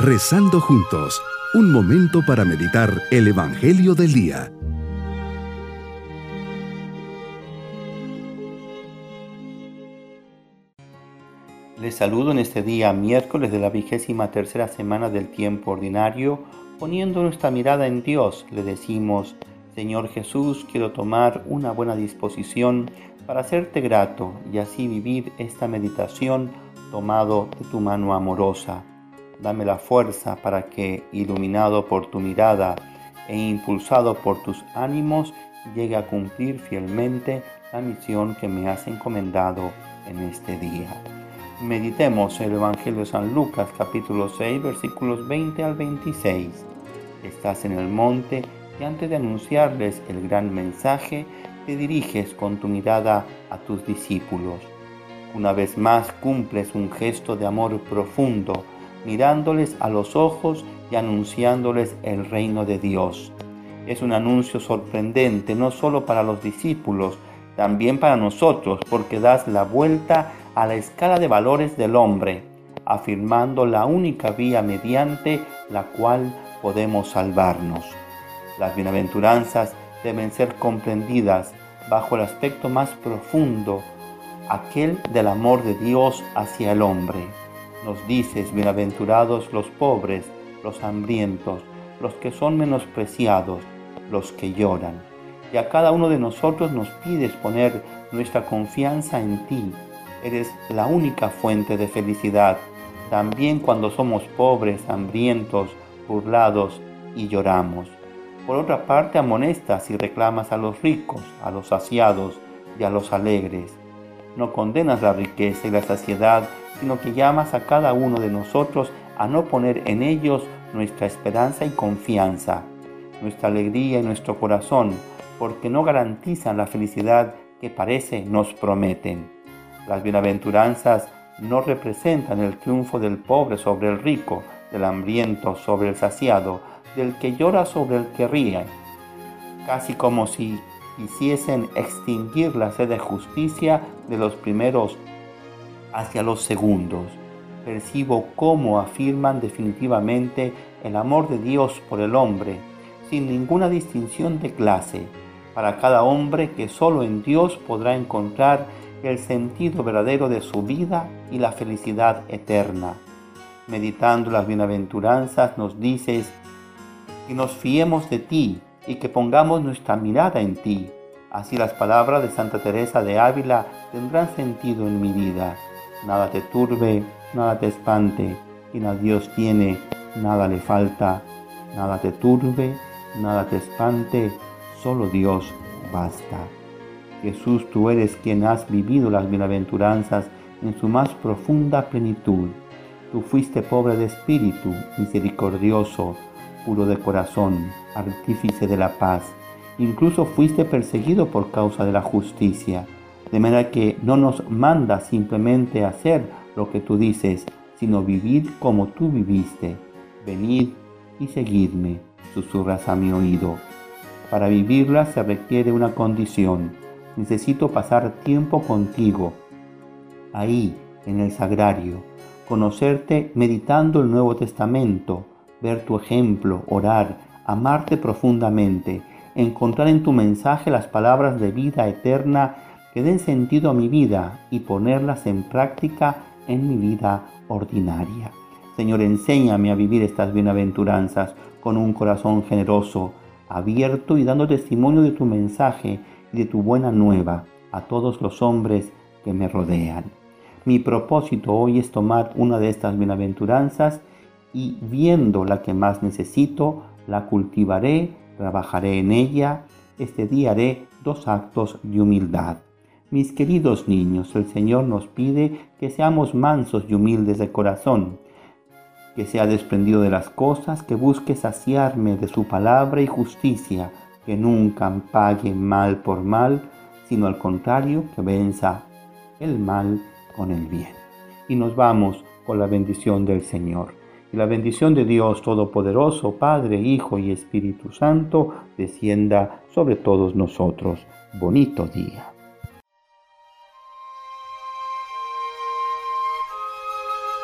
Rezando juntos, un momento para meditar el Evangelio del Día. Les saludo en este día miércoles de la vigésima tercera semana del tiempo ordinario, poniendo nuestra mirada en Dios, le decimos, Señor Jesús, quiero tomar una buena disposición para hacerte grato y así vivir esta meditación tomado de tu mano amorosa. Dame la fuerza para que, iluminado por tu mirada e impulsado por tus ánimos, llegue a cumplir fielmente la misión que me has encomendado en este día. Meditemos el Evangelio de San Lucas capítulo 6 versículos 20 al 26. Estás en el monte y antes de anunciarles el gran mensaje, te diriges con tu mirada a tus discípulos una vez más cumples un gesto de amor profundo, mirándoles a los ojos y anunciándoles el reino de Dios. Es un anuncio sorprendente no solo para los discípulos, también para nosotros, porque das la vuelta a la escala de valores del hombre, afirmando la única vía mediante la cual podemos salvarnos. Las bienaventuranzas deben ser comprendidas bajo el aspecto más profundo aquel del amor de Dios hacia el hombre. Nos dices, bienaventurados los pobres, los hambrientos, los que son menospreciados, los que lloran. Y a cada uno de nosotros nos pides poner nuestra confianza en ti. Eres la única fuente de felicidad, también cuando somos pobres, hambrientos, burlados y lloramos. Por otra parte, amonestas y reclamas a los ricos, a los saciados y a los alegres no condenas la riqueza y la saciedad, sino que llamas a cada uno de nosotros a no poner en ellos nuestra esperanza y confianza, nuestra alegría y nuestro corazón, porque no garantizan la felicidad que parece nos prometen. Las bienaventuranzas no representan el triunfo del pobre sobre el rico, del hambriento sobre el saciado, del que llora sobre el que ríe, casi como si quisiesen extinguir la sed de justicia de los primeros hacia los segundos. Percibo cómo afirman definitivamente el amor de Dios por el hombre, sin ninguna distinción de clase, para cada hombre que solo en Dios podrá encontrar el sentido verdadero de su vida y la felicidad eterna. Meditando las bienaventuranzas nos dices que nos fiemos de ti, y que pongamos nuestra mirada en ti. Así las palabras de Santa Teresa de Ávila tendrán sentido en mi vida. Nada te turbe, nada te espante, quien a Dios tiene, nada le falta. Nada te turbe, nada te espante, solo Dios basta. Jesús, tú eres quien has vivido las bienaventuranzas en su más profunda plenitud. Tú fuiste pobre de espíritu, misericordioso, puro de corazón, artífice de la paz. Incluso fuiste perseguido por causa de la justicia, de manera que no nos manda simplemente hacer lo que tú dices, sino vivir como tú viviste. Venid y seguidme, susurras a mi oído. Para vivirla se requiere una condición. Necesito pasar tiempo contigo, ahí, en el sagrario, conocerte meditando el Nuevo Testamento, ver tu ejemplo, orar, amarte profundamente, encontrar en tu mensaje las palabras de vida eterna que den sentido a mi vida y ponerlas en práctica en mi vida ordinaria. Señor, enséñame a vivir estas bienaventuranzas con un corazón generoso, abierto y dando testimonio de tu mensaje y de tu buena nueva a todos los hombres que me rodean. Mi propósito hoy es tomar una de estas bienaventuranzas y viendo la que más necesito, la cultivaré, trabajaré en ella. Este día haré dos actos de humildad. Mis queridos niños, el Señor nos pide que seamos mansos y humildes de corazón, que sea desprendido de las cosas, que busque saciarme de su palabra y justicia, que nunca pague mal por mal, sino al contrario, que venza el mal con el bien. Y nos vamos con la bendición del Señor. Y la bendición de Dios Todopoderoso, Padre, Hijo y Espíritu Santo, descienda sobre todos nosotros. Bonito día.